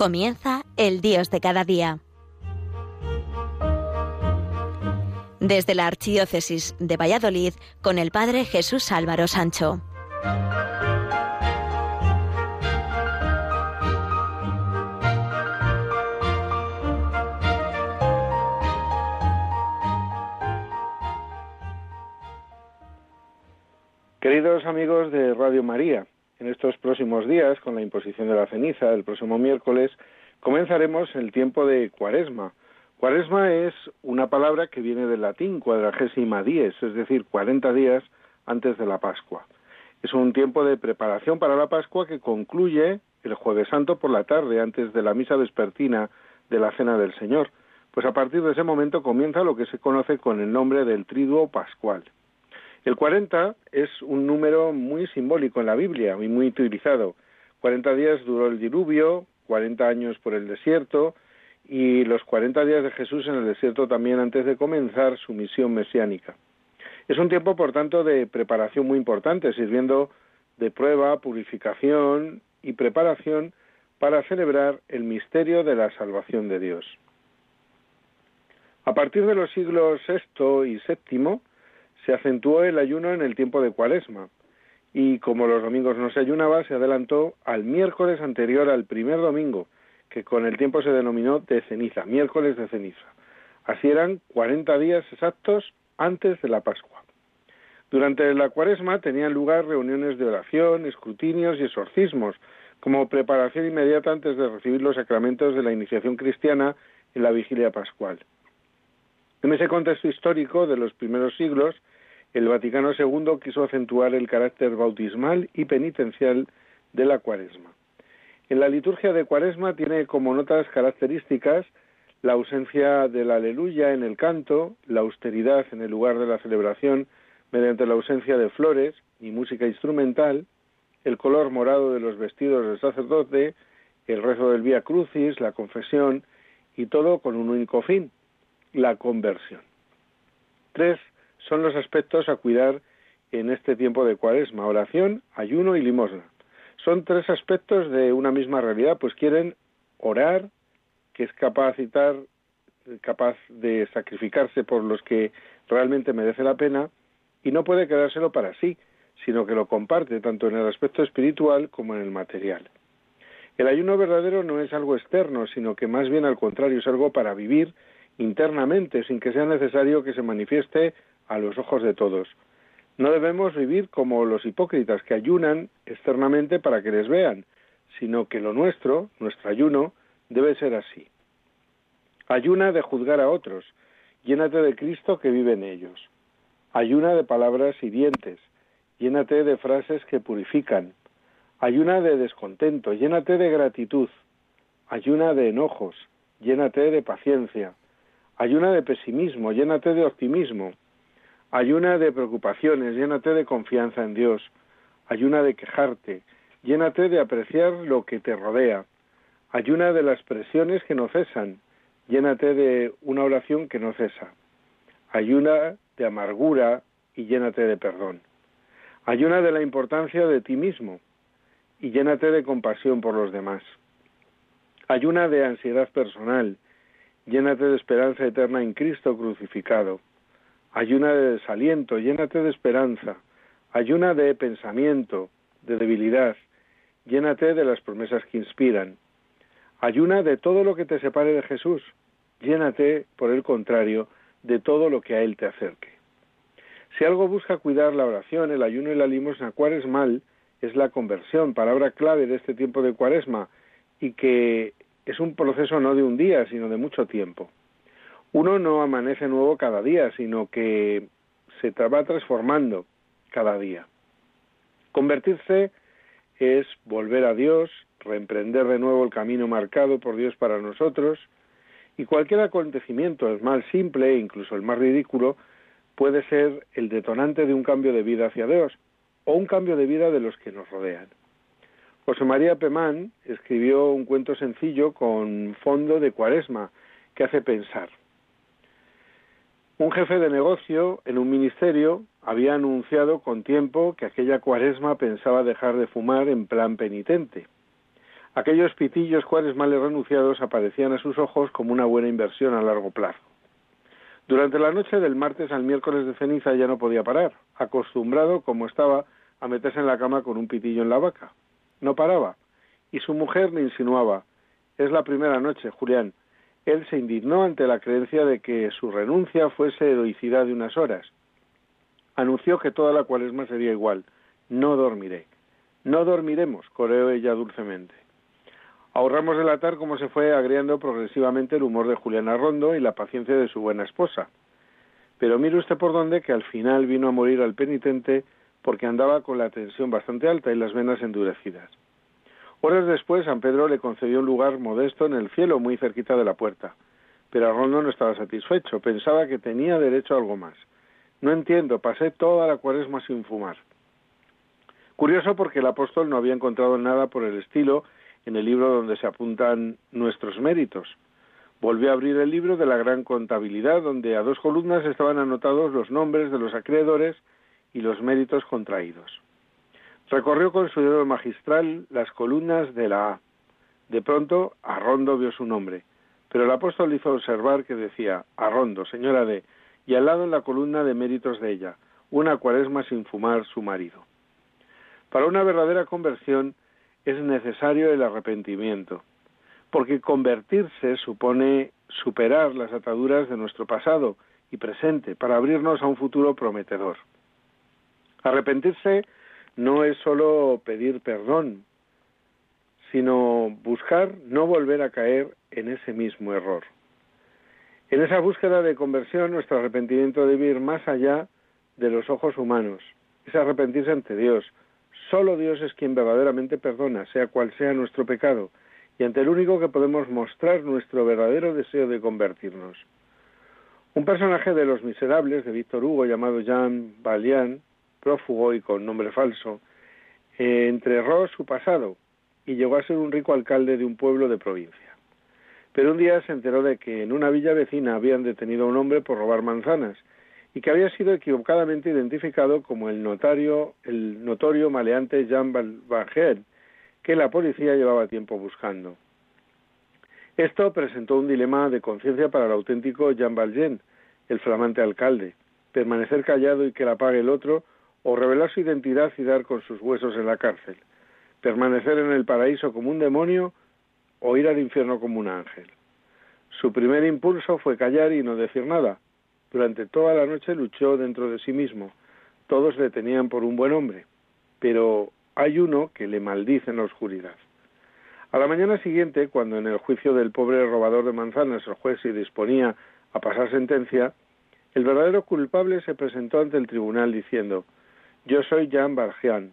Comienza el Dios de cada día. Desde la Archidiócesis de Valladolid con el Padre Jesús Álvaro Sancho. Queridos amigos de Radio María, en estos próximos días, con la imposición de la ceniza, el próximo miércoles, comenzaremos el tiempo de Cuaresma. Cuaresma es una palabra que viene del latín, cuadragésima dies, es decir, cuarenta días antes de la Pascua. Es un tiempo de preparación para la Pascua que concluye el Jueves Santo por la tarde, antes de la misa vespertina de la Cena del Señor. Pues a partir de ese momento comienza lo que se conoce con el nombre del Triduo Pascual. El 40 es un número muy simbólico en la Biblia y muy utilizado. 40 días duró el diluvio, 40 años por el desierto y los 40 días de Jesús en el desierto también antes de comenzar su misión mesiánica. Es un tiempo, por tanto, de preparación muy importante, sirviendo de prueba, purificación y preparación para celebrar el misterio de la salvación de Dios. A partir de los siglos VI y VII, se acentuó el ayuno en el tiempo de Cuaresma y como los domingos no se ayunaba, se adelantó al miércoles anterior al primer domingo, que con el tiempo se denominó de ceniza, miércoles de ceniza. Así eran 40 días exactos antes de la Pascua. Durante la Cuaresma tenían lugar reuniones de oración, escrutinios y exorcismos, como preparación inmediata antes de recibir los sacramentos de la iniciación cristiana en la vigilia pascual. En ese contexto histórico de los primeros siglos, el Vaticano II quiso acentuar el carácter bautismal y penitencial de la cuaresma. En la liturgia de cuaresma tiene como notas características la ausencia del aleluya en el canto, la austeridad en el lugar de la celebración mediante la ausencia de flores y música instrumental, el color morado de los vestidos del sacerdote, el rezo del Vía Crucis, la confesión y todo con un único fin, la conversión. Tres son los aspectos a cuidar en este tiempo de cuaresma, oración, ayuno y limosna. Son tres aspectos de una misma realidad, pues quieren orar, que es capacitar, capaz de sacrificarse por los que realmente merece la pena, y no puede quedárselo para sí, sino que lo comparte tanto en el aspecto espiritual como en el material. El ayuno verdadero no es algo externo, sino que más bien al contrario es algo para vivir internamente, sin que sea necesario que se manifieste a los ojos de todos. No debemos vivir como los hipócritas que ayunan externamente para que les vean, sino que lo nuestro, nuestro ayuno, debe ser así. Ayuna de juzgar a otros, llénate de Cristo que vive en ellos. Ayuna de palabras hirientes, llénate de frases que purifican. Ayuna de descontento, llénate de gratitud. Ayuna de enojos, llénate de paciencia. Ayuna de pesimismo, llénate de optimismo. Ayuna de preocupaciones, llénate de confianza en Dios. Ayuna de quejarte, llénate de apreciar lo que te rodea. Ayuna de las presiones que no cesan, llénate de una oración que no cesa. Ayuna de amargura y llénate de perdón. Ayuna de la importancia de ti mismo y llénate de compasión por los demás. Ayuna de ansiedad personal, llénate de esperanza eterna en Cristo crucificado. Ayuna de desaliento, llénate de esperanza. Ayuna de pensamiento, de debilidad. Llénate de las promesas que inspiran. Ayuna de todo lo que te separe de Jesús. Llénate, por el contrario, de todo lo que a Él te acerque. Si algo busca cuidar la oración, el ayuno y la limosna cuaresmal, es la conversión, palabra clave de este tiempo de cuaresma, y que es un proceso no de un día, sino de mucho tiempo uno no amanece nuevo cada día, sino que se va transformando cada día. Convertirse es volver a Dios, reemprender de nuevo el camino marcado por Dios para nosotros, y cualquier acontecimiento, el más simple e incluso el más ridículo, puede ser el detonante de un cambio de vida hacia Dios o un cambio de vida de los que nos rodean. José María Pemán escribió un cuento sencillo con fondo de cuaresma que hace pensar. Un jefe de negocio en un ministerio había anunciado con tiempo que aquella cuaresma pensaba dejar de fumar en plan penitente. Aquellos pitillos males renunciados aparecían a sus ojos como una buena inversión a largo plazo. Durante la noche del martes al miércoles de ceniza ya no podía parar, acostumbrado como estaba a meterse en la cama con un pitillo en la vaca. No paraba, y su mujer le insinuaba Es la primera noche, Julián. Él se indignó ante la creencia de que su renuncia fuese heroicidad de unas horas. Anunció que toda la cuaresma sería igual. No dormiré. No dormiremos, coreó ella dulcemente. Ahorramos relatar cómo se fue agriando progresivamente el humor de Juliana Rondo y la paciencia de su buena esposa. Pero mire usted por dónde que al final vino a morir al penitente porque andaba con la tensión bastante alta y las venas endurecidas. Horas después, San Pedro le concedió un lugar modesto en el cielo, muy cerquita de la puerta. Pero Rondo no estaba satisfecho, pensaba que tenía derecho a algo más. No entiendo, pasé toda la cuaresma sin fumar. Curioso porque el apóstol no había encontrado nada por el estilo en el libro donde se apuntan nuestros méritos. Volvió a abrir el libro de la gran contabilidad, donde a dos columnas estaban anotados los nombres de los acreedores y los méritos contraídos. Recorrió con su dedo magistral las columnas de la A. De pronto, Arrondo vio su nombre, pero el apóstol hizo observar que decía Arrondo, señora D, y al lado en la columna de méritos de ella, una cuaresma sin fumar su marido. Para una verdadera conversión es necesario el arrepentimiento, porque convertirse supone superar las ataduras de nuestro pasado y presente para abrirnos a un futuro prometedor. Arrepentirse no es solo pedir perdón, sino buscar no volver a caer en ese mismo error. En esa búsqueda de conversión, nuestro arrepentimiento debe ir más allá de los ojos humanos. Es arrepentirse ante Dios, Solo Dios es quien verdaderamente perdona, sea cual sea nuestro pecado, y ante el único que podemos mostrar nuestro verdadero deseo de convertirnos. Un personaje de Los Miserables, de Víctor Hugo, llamado Jean Valjean, prófugo y con nombre falso, eh, entrerró su pasado y llegó a ser un rico alcalde de un pueblo de provincia. Pero un día se enteró de que en una villa vecina habían detenido a un hombre por robar manzanas y que había sido equivocadamente identificado como el notario, el notorio maleante Jean Valjean, que la policía llevaba tiempo buscando. Esto presentó un dilema de conciencia para el auténtico Jean Valjean, el flamante alcalde, permanecer callado y que la pague el otro, o revelar su identidad y dar con sus huesos en la cárcel, permanecer en el paraíso como un demonio o ir al infierno como un ángel. Su primer impulso fue callar y no decir nada, durante toda la noche luchó dentro de sí mismo. Todos le tenían por un buen hombre, pero hay uno que le maldice en la oscuridad. A la mañana siguiente, cuando en el juicio del pobre robador de manzanas el juez se disponía a pasar sentencia, el verdadero culpable se presentó ante el tribunal diciendo Yo soy Jean Valjean.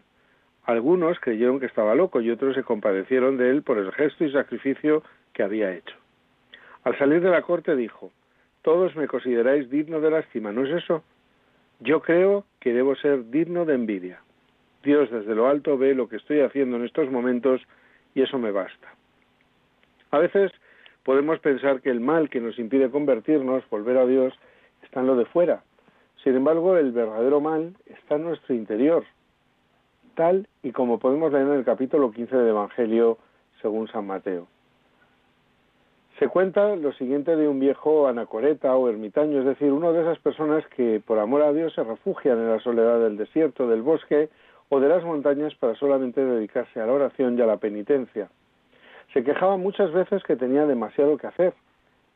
Algunos creyeron que estaba loco y otros se compadecieron de él por el gesto y sacrificio que había hecho. Al salir de la corte dijo todos me consideráis digno de lástima, ¿no es eso? Yo creo que debo ser digno de envidia. Dios desde lo alto ve lo que estoy haciendo en estos momentos y eso me basta. A veces podemos pensar que el mal que nos impide convertirnos, volver a Dios, está en lo de fuera. Sin embargo, el verdadero mal está en nuestro interior, tal y como podemos leer en el capítulo 15 del Evangelio según San Mateo. Se cuenta lo siguiente de un viejo anacoreta o ermitaño, es decir, una de esas personas que por amor a Dios se refugian en la soledad del desierto, del bosque o de las montañas para solamente dedicarse a la oración y a la penitencia. Se quejaba muchas veces que tenía demasiado que hacer.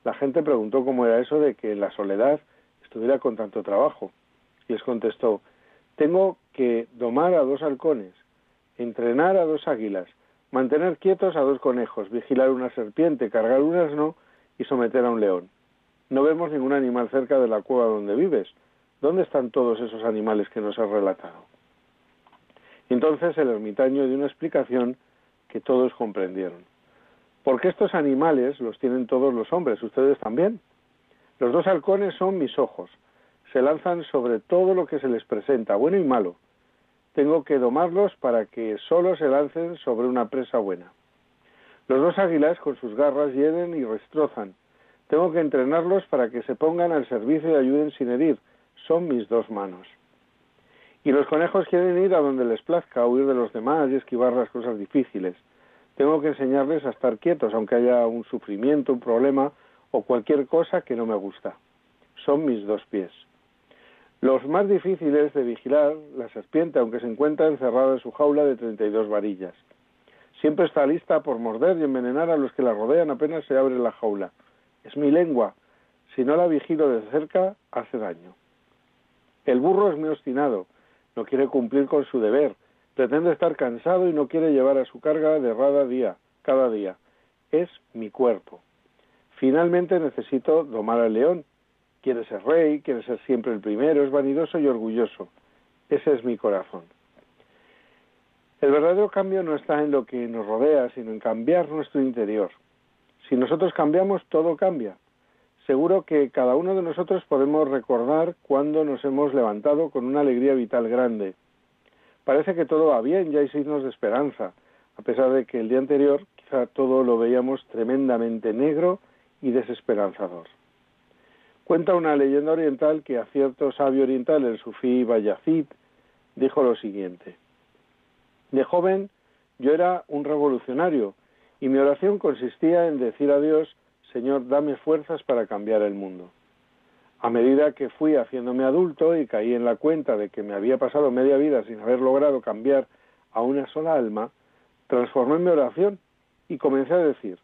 La gente preguntó cómo era eso de que la soledad estuviera con tanto trabajo. Y les contestó, tengo que domar a dos halcones, entrenar a dos águilas, mantener quietos a dos conejos, vigilar una serpiente, cargar un asno y someter a un león. No vemos ningún animal cerca de la cueva donde vives. ¿Dónde están todos esos animales que nos has relatado? Entonces el ermitaño dio una explicación que todos comprendieron. Porque estos animales los tienen todos los hombres, ustedes también. Los dos halcones son mis ojos. Se lanzan sobre todo lo que se les presenta, bueno y malo tengo que domarlos para que solo se lancen sobre una presa buena. Los dos águilas con sus garras hieren y destrozan. Tengo que entrenarlos para que se pongan al servicio y ayuden sin herir. Son mis dos manos. Y los conejos quieren ir a donde les plazca, huir de los demás y esquivar las cosas difíciles. Tengo que enseñarles a estar quietos, aunque haya un sufrimiento, un problema o cualquier cosa que no me gusta. Son mis dos pies. Los más difíciles de vigilar, la serpiente, aunque se encuentra encerrada en su jaula de 32 varillas. Siempre está lista por morder y envenenar a los que la rodean apenas se abre la jaula. Es mi lengua. Si no la vigilo de cerca, hace daño. El burro es muy obstinado. No quiere cumplir con su deber. Pretende estar cansado y no quiere llevar a su carga de rada día, cada día. Es mi cuerpo. Finalmente necesito domar al león quiere ser rey, quiere ser siempre el primero, es vanidoso y orgulloso. Ese es mi corazón. El verdadero cambio no está en lo que nos rodea, sino en cambiar nuestro interior. Si nosotros cambiamos, todo cambia. Seguro que cada uno de nosotros podemos recordar cuando nos hemos levantado con una alegría vital grande. Parece que todo va bien, ya hay signos de esperanza, a pesar de que el día anterior quizá todo lo veíamos tremendamente negro y desesperanzador. Cuenta una leyenda oriental que a cierto sabio oriental, el sufí Bayazid, dijo lo siguiente. De joven yo era un revolucionario y mi oración consistía en decir a Dios, Señor, dame fuerzas para cambiar el mundo. A medida que fui haciéndome adulto y caí en la cuenta de que me había pasado media vida sin haber logrado cambiar a una sola alma, transformé mi oración y comencé a decir,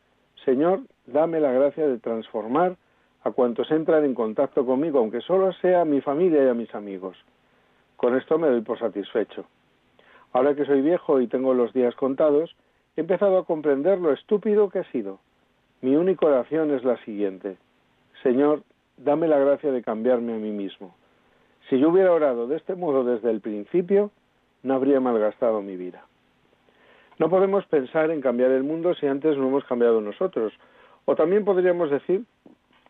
Señor, dame la gracia de transformar a cuantos entran en contacto conmigo, aunque solo sea a mi familia y a mis amigos. Con esto me doy por satisfecho. Ahora que soy viejo y tengo los días contados, he empezado a comprender lo estúpido que he sido. Mi única oración es la siguiente. Señor, dame la gracia de cambiarme a mí mismo. Si yo hubiera orado de este modo desde el principio, no habría malgastado mi vida. No podemos pensar en cambiar el mundo si antes no hemos cambiado nosotros. O también podríamos decir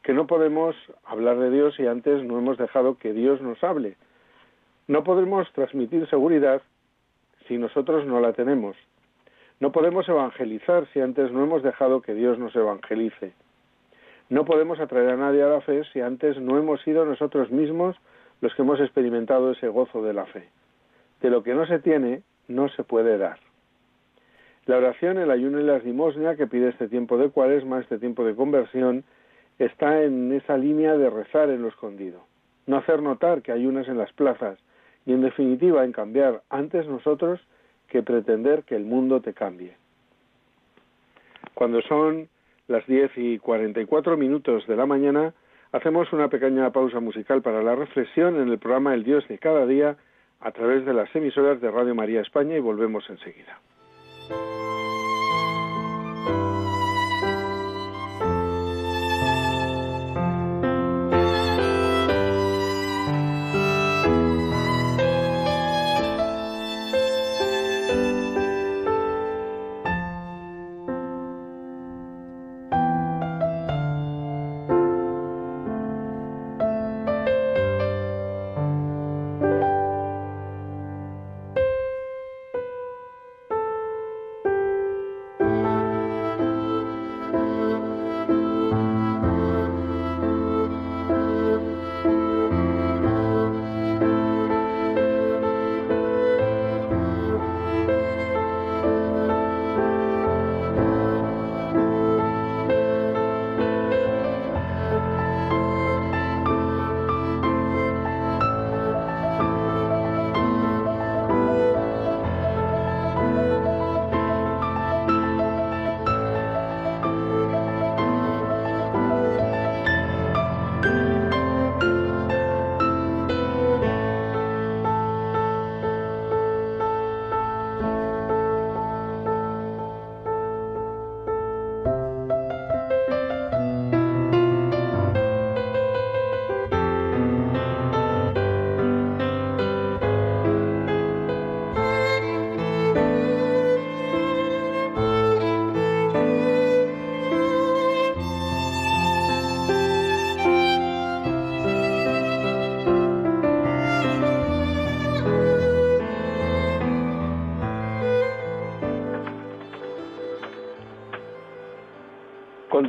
que no podemos hablar de Dios si antes no hemos dejado que Dios nos hable. No podemos transmitir seguridad si nosotros no la tenemos. No podemos evangelizar si antes no hemos dejado que Dios nos evangelice. No podemos atraer a nadie a la fe si antes no hemos sido nosotros mismos los que hemos experimentado ese gozo de la fe. De lo que no se tiene, no se puede dar. La oración, el ayuno y la limosna que pide este tiempo de cuaresma, este tiempo de conversión, está en esa línea de rezar en lo escondido, no hacer notar que hay unas en las plazas y en definitiva en cambiar antes nosotros que pretender que el mundo te cambie. Cuando son las 10 y 44 minutos de la mañana, hacemos una pequeña pausa musical para la reflexión en el programa El Dios de cada día a través de las emisoras de Radio María España y volvemos enseguida. thank you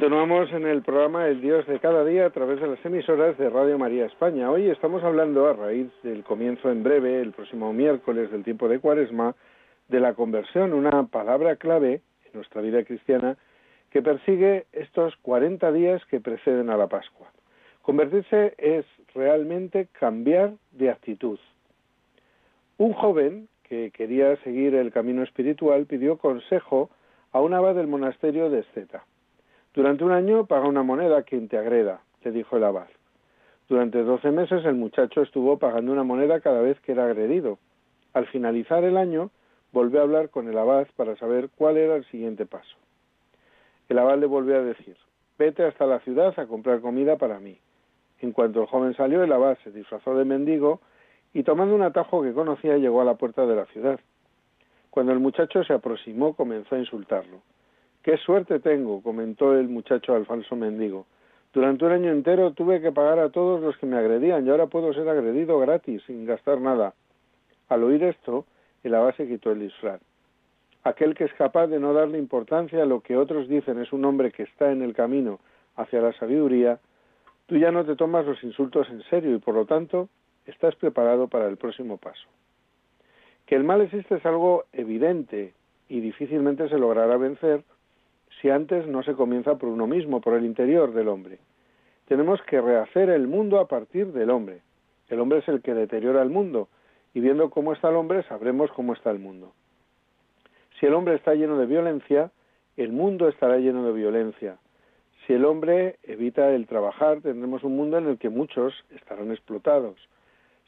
Continuamos en el programa El Dios de cada día a través de las emisoras de Radio María España. Hoy estamos hablando a raíz del comienzo en breve, el próximo miércoles del tiempo de Cuaresma, de la conversión. Una palabra clave en nuestra vida cristiana que persigue estos 40 días que preceden a la Pascua. Convertirse es realmente cambiar de actitud. Un joven que quería seguir el camino espiritual pidió consejo a un abad del monasterio de Esceta. Durante un año paga una moneda a quien te agreda, le dijo el abad. Durante doce meses el muchacho estuvo pagando una moneda cada vez que era agredido. Al finalizar el año, volvió a hablar con el abad para saber cuál era el siguiente paso. El abad le volvió a decir, vete hasta la ciudad a comprar comida para mí. En cuanto el joven salió, el abad se disfrazó de mendigo y tomando un atajo que conocía llegó a la puerta de la ciudad. Cuando el muchacho se aproximó comenzó a insultarlo. Qué suerte tengo, comentó el muchacho al falso mendigo. Durante un año entero tuve que pagar a todos los que me agredían y ahora puedo ser agredido gratis, sin gastar nada. Al oír esto, el abad se quitó el disfraz. Aquel que es capaz de no darle importancia a lo que otros dicen es un hombre que está en el camino hacia la sabiduría, tú ya no te tomas los insultos en serio y por lo tanto estás preparado para el próximo paso. Que el mal existe es algo evidente y difícilmente se logrará vencer si antes no se comienza por uno mismo, por el interior del hombre. Tenemos que rehacer el mundo a partir del hombre. El hombre es el que deteriora el mundo y viendo cómo está el hombre sabremos cómo está el mundo. Si el hombre está lleno de violencia, el mundo estará lleno de violencia. Si el hombre evita el trabajar, tendremos un mundo en el que muchos estarán explotados.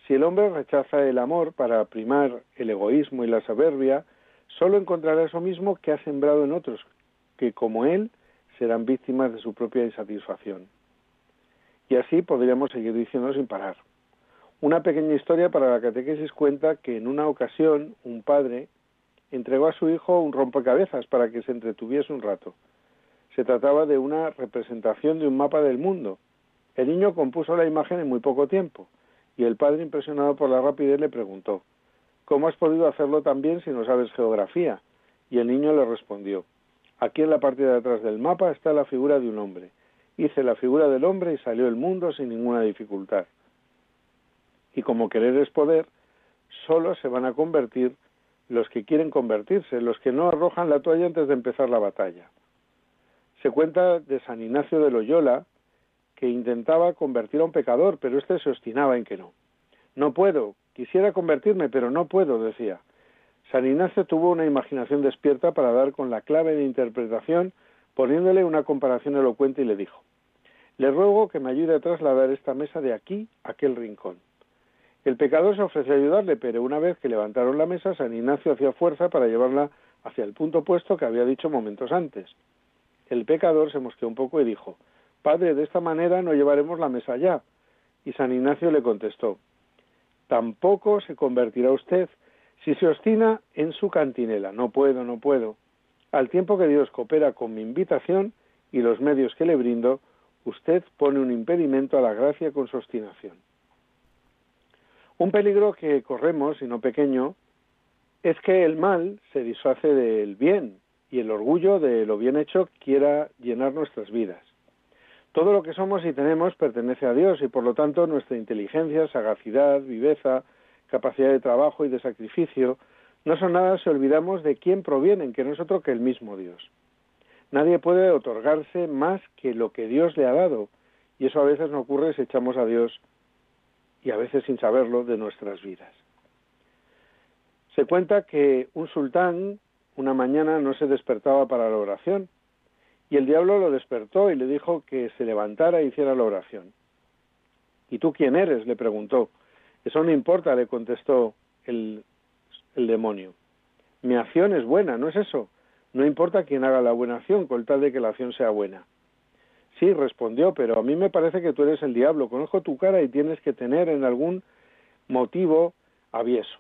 Si el hombre rechaza el amor para primar el egoísmo y la soberbia, solo encontrará eso mismo que ha sembrado en otros, que como él serán víctimas de su propia insatisfacción. Y así podríamos seguir diciendo sin parar. Una pequeña historia para la catequesis cuenta que en una ocasión un padre entregó a su hijo un rompecabezas para que se entretuviese un rato. Se trataba de una representación de un mapa del mundo. El niño compuso la imagen en muy poco tiempo y el padre, impresionado por la rapidez, le preguntó ¿Cómo has podido hacerlo tan bien si no sabes geografía? Y el niño le respondió Aquí en la parte de atrás del mapa está la figura de un hombre. Hice la figura del hombre y salió el mundo sin ninguna dificultad. Y como querer es poder, solo se van a convertir los que quieren convertirse, los que no arrojan la toalla antes de empezar la batalla. Se cuenta de San Ignacio de Loyola, que intentaba convertir a un pecador, pero éste se obstinaba en que no. No puedo, quisiera convertirme, pero no puedo, decía. San Ignacio tuvo una imaginación despierta para dar con la clave de interpretación, poniéndole una comparación elocuente y le dijo, le ruego que me ayude a trasladar esta mesa de aquí a aquel rincón. El pecador se ofreció a ayudarle, pero una vez que levantaron la mesa, San Ignacio hacía fuerza para llevarla hacia el punto opuesto que había dicho momentos antes. El pecador se mosqueó un poco y dijo, Padre, de esta manera no llevaremos la mesa allá. Y San Ignacio le contestó, Tampoco se convertirá usted si se obstina en su cantinela. No puedo, no puedo. Al tiempo que Dios coopera con mi invitación y los medios que le brindo, usted pone un impedimento a la gracia con su obstinación. Un peligro que corremos, y no pequeño, es que el mal se disfrace del bien y el orgullo de lo bien hecho quiera llenar nuestras vidas. Todo lo que somos y tenemos pertenece a Dios y por lo tanto nuestra inteligencia, sagacidad, viveza, capacidad de trabajo y de sacrificio no son nada si olvidamos de quién provienen, que no es otro que el mismo Dios. Nadie puede otorgarse más que lo que Dios le ha dado y eso a veces no ocurre si echamos a Dios y a veces sin saberlo de nuestras vidas. Se cuenta que un sultán una mañana no se despertaba para la oración y el diablo lo despertó y le dijo que se levantara e hiciera la oración. ¿Y tú quién eres? le preguntó. Eso no importa, le contestó el, el demonio. Mi acción es buena, ¿no es eso? No importa quién haga la buena acción, con tal de que la acción sea buena. Sí, respondió, pero a mí me parece que tú eres el diablo. Conozco tu cara y tienes que tener en algún motivo avieso.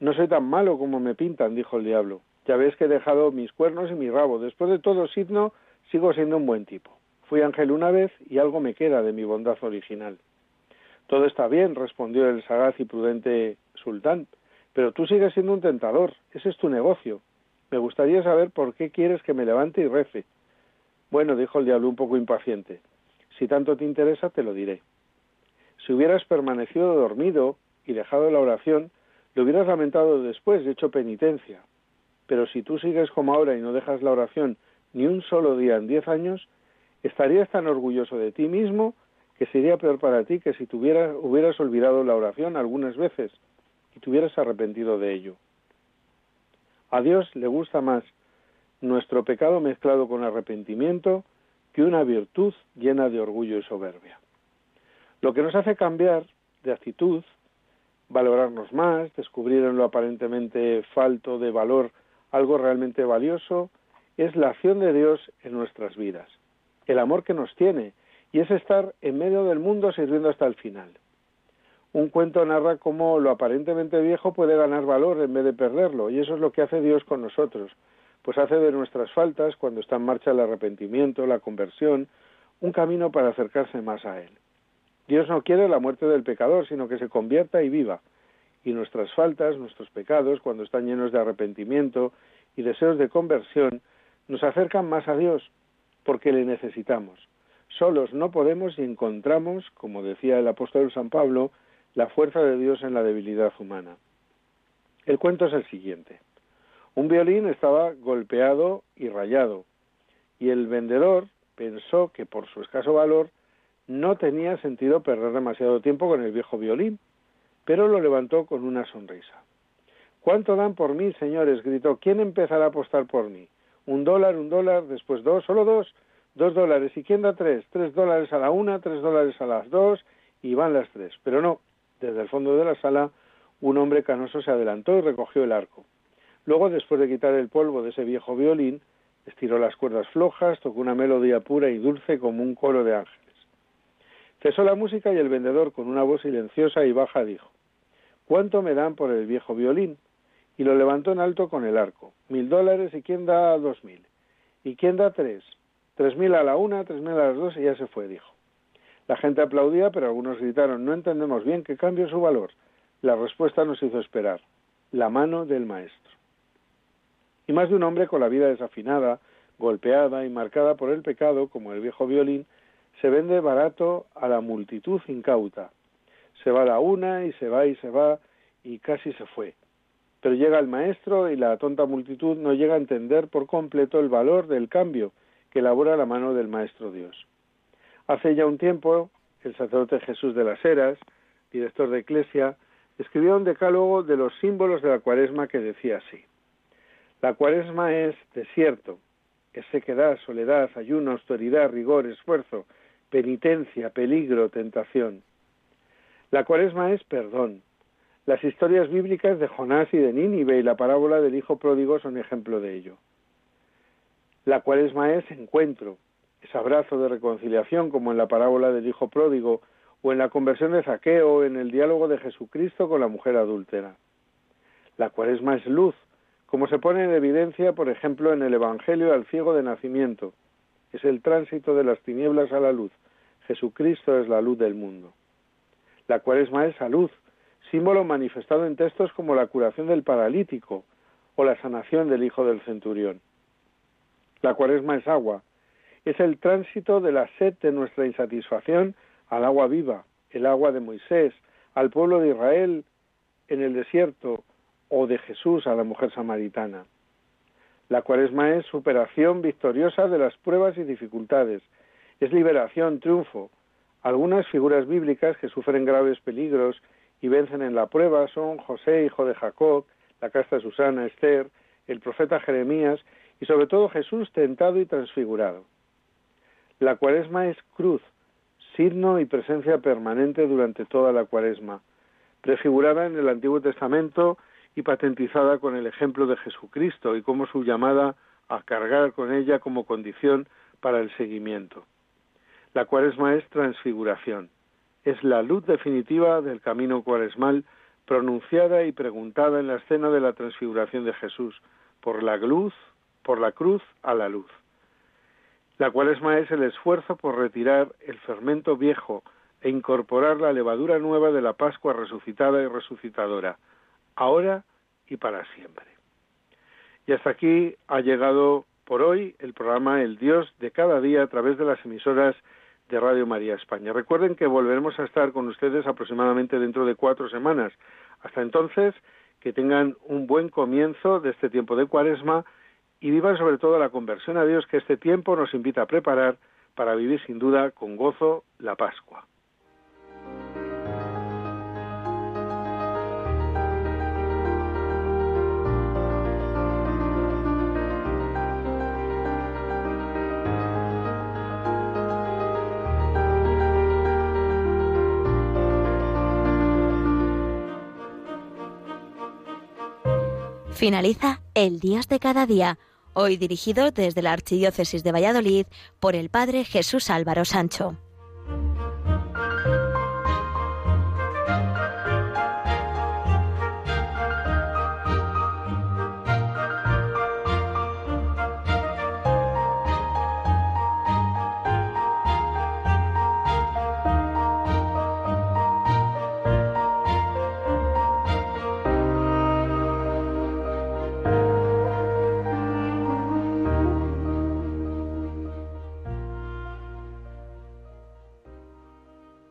No soy tan malo como me pintan, dijo el diablo. Ya ves que he dejado mis cuernos y mi rabo. Después de todo, signo, sigo siendo un buen tipo. Fui ángel una vez y algo me queda de mi bondad original. Todo está bien, respondió el sagaz y prudente sultán, pero tú sigues siendo un tentador. Ese es tu negocio. Me gustaría saber por qué quieres que me levante y rece. Bueno, dijo el diablo un poco impaciente, si tanto te interesa, te lo diré. Si hubieras permanecido dormido y dejado la oración, lo hubieras lamentado después y hecho penitencia. pero si tú sigues como ahora y no dejas la oración ni un solo día en diez años, estarías tan orgulloso de ti mismo que sería peor para ti que si tuvieras, hubieras olvidado la oración algunas veces y te hubieras arrepentido de ello. A Dios le gusta más nuestro pecado mezclado con arrepentimiento que una virtud llena de orgullo y soberbia. Lo que nos hace cambiar de actitud, valorarnos más, descubrir en lo aparentemente falto de valor algo realmente valioso, es la acción de Dios en nuestras vidas, el amor que nos tiene, y es estar en medio del mundo sirviendo hasta el final. Un cuento narra cómo lo aparentemente viejo puede ganar valor en vez de perderlo, y eso es lo que hace Dios con nosotros, pues hace de nuestras faltas, cuando está en marcha el arrepentimiento, la conversión, un camino para acercarse más a Él. Dios no quiere la muerte del pecador, sino que se convierta y viva. Y nuestras faltas, nuestros pecados, cuando están llenos de arrepentimiento y deseos de conversión, nos acercan más a Dios, porque le necesitamos. Solos no podemos y encontramos, como decía el apóstol San Pablo, la fuerza de Dios en la debilidad humana. El cuento es el siguiente. Un violín estaba golpeado y rayado, y el vendedor pensó que por su escaso valor no tenía sentido perder demasiado tiempo con el viejo violín, pero lo levantó con una sonrisa. ¿Cuánto dan por mí, señores? gritó. ¿Quién empezará a apostar por mí? Un dólar, un dólar, después dos, solo dos, dos dólares. ¿Y quién da tres? Tres dólares a la una, tres dólares a las dos, y van las tres. Pero no, desde el fondo de la sala, un hombre canoso se adelantó y recogió el arco. Luego, después de quitar el polvo de ese viejo violín, estiró las cuerdas flojas, tocó una melodía pura y dulce como un coro de ángeles. Cesó la música y el vendedor, con una voz silenciosa y baja, dijo ¿Cuánto me dan por el viejo violín? Y lo levantó en alto con el arco. Mil dólares y quién da dos mil. ¿Y quién da tres? Tres mil a la una, tres mil a las dos y ya se fue, dijo. La gente aplaudía, pero algunos gritaron, no entendemos bien qué cambio su valor. La respuesta nos hizo esperar. La mano del maestro. Y más de un hombre con la vida desafinada, golpeada y marcada por el pecado, como el viejo violín, se vende barato a la multitud incauta. Se va la una y se va y se va y casi se fue. Pero llega el maestro y la tonta multitud no llega a entender por completo el valor del cambio que elabora la mano del Maestro Dios. Hace ya un tiempo, el sacerdote Jesús de las Heras, director de Iglesia, escribió un decálogo de los símbolos de la cuaresma que decía así. La cuaresma es desierto, es sequedad, soledad, ayuno, austeridad, rigor, esfuerzo, penitencia, peligro, tentación. La cuaresma es perdón. Las historias bíblicas de Jonás y de Nínive y la parábola del hijo pródigo son ejemplo de ello. La cuaresma es encuentro, es abrazo de reconciliación como en la parábola del hijo pródigo o en la conversión de Zaqueo o en el diálogo de Jesucristo con la mujer adúltera. La cuaresma es luz, como se pone en evidencia, por ejemplo, en el Evangelio al ciego de nacimiento. Es el tránsito de las tinieblas a la luz, Jesucristo es la luz del mundo. La cuaresma es salud, símbolo manifestado en textos como la curación del paralítico o la sanación del hijo del centurión. La cuaresma es agua, es el tránsito de la sed de nuestra insatisfacción al agua viva, el agua de Moisés, al pueblo de Israel en el desierto o de Jesús a la mujer samaritana. La cuaresma es superación victoriosa de las pruebas y dificultades, es liberación, triunfo. Algunas figuras bíblicas que sufren graves peligros y vencen en la prueba son José, hijo de Jacob, la casta Susana, Esther, el profeta Jeremías y sobre todo Jesús tentado y transfigurado. La cuaresma es cruz, signo y presencia permanente durante toda la cuaresma, prefigurada en el Antiguo Testamento y patentizada con el ejemplo de Jesucristo y como su llamada a cargar con ella como condición para el seguimiento. La cuaresma es transfiguración, es la luz definitiva del camino cuaresmal pronunciada y preguntada en la escena de la transfiguración de Jesús, por la luz, por la cruz a la luz. La cuaresma es el esfuerzo por retirar el fermento viejo e incorporar la levadura nueva de la Pascua resucitada y resucitadora, ahora y para siempre. Y hasta aquí ha llegado por hoy el programa El Dios de cada día a través de las emisoras de Radio María España. Recuerden que volveremos a estar con ustedes aproximadamente dentro de cuatro semanas. Hasta entonces, que tengan un buen comienzo de este tiempo de cuaresma y vivan sobre todo la conversión a Dios que este tiempo nos invita a preparar para vivir sin duda con gozo la Pascua. Finaliza el Dios de cada día, hoy dirigido desde la Archidiócesis de Valladolid por el Padre Jesús Álvaro Sancho.